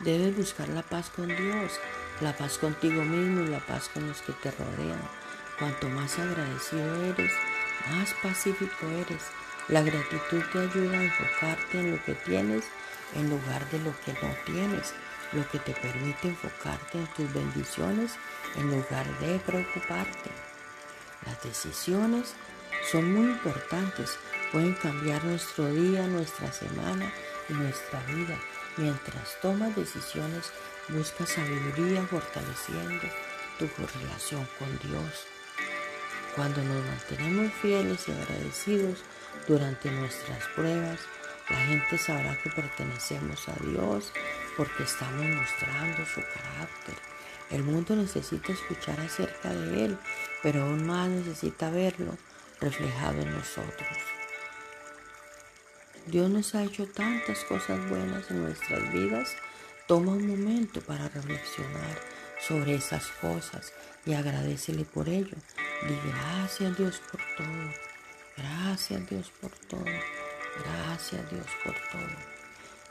Debes buscar la paz con Dios, la paz contigo mismo y la paz con los que te rodean. Cuanto más agradecido eres, más pacífico eres. La gratitud te ayuda a enfocarte en lo que tienes en lugar de lo que no tienes, lo que te permite enfocarte en tus bendiciones en lugar de preocuparte. Las decisiones son muy importantes, pueden cambiar nuestro día, nuestra semana y nuestra vida. Mientras tomas decisiones, busca sabiduría fortaleciendo tu relación con Dios. Cuando nos mantenemos fieles y agradecidos durante nuestras pruebas, la gente sabrá que pertenecemos a Dios porque estamos mostrando su carácter. El mundo necesita escuchar acerca de Él, pero aún más necesita verlo reflejado en nosotros. Dios nos ha hecho tantas cosas buenas en nuestras vidas. Toma un momento para reflexionar sobre esas cosas y agradecele por ello. Di gracias Dios por todo. Gracias Dios por todo. Gracias Dios por todo.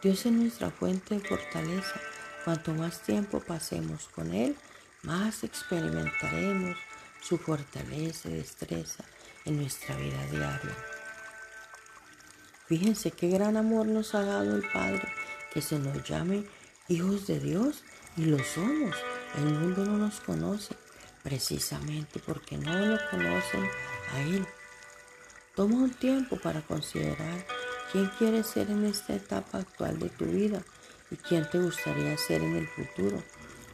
Dios es nuestra fuente de fortaleza. Cuanto más tiempo pasemos con Él, más experimentaremos su fortaleza y destreza en nuestra vida diaria. Fíjense qué gran amor nos ha dado el Padre, que se nos llame hijos de Dios y lo somos. El mundo no nos conoce precisamente porque no lo conocen a Él. Toma un tiempo para considerar quién quieres ser en esta etapa actual de tu vida y quién te gustaría ser en el futuro.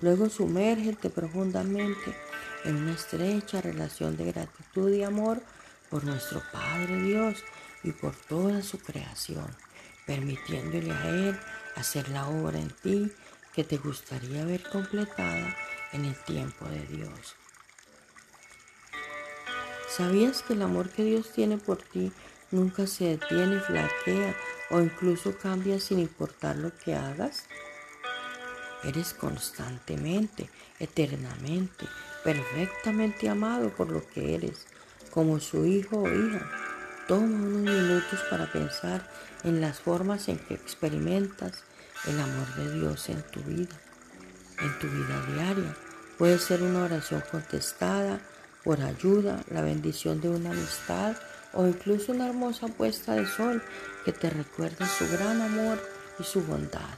Luego sumérgete profundamente en una estrecha relación de gratitud y amor por nuestro Padre Dios y por toda su creación, permitiéndole a Él hacer la obra en ti que te gustaría ver completada en el tiempo de Dios. ¿Sabías que el amor que Dios tiene por ti nunca se detiene, flaquea o incluso cambia sin importar lo que hagas? Eres constantemente, eternamente, perfectamente amado por lo que eres, como su hijo o hija. Toma unos minutos para pensar en las formas en que experimentas el amor de Dios en tu vida, en tu vida diaria. Puede ser una oración contestada, por ayuda, la bendición de una amistad o incluso una hermosa puesta de sol que te recuerda su gran amor y su bondad.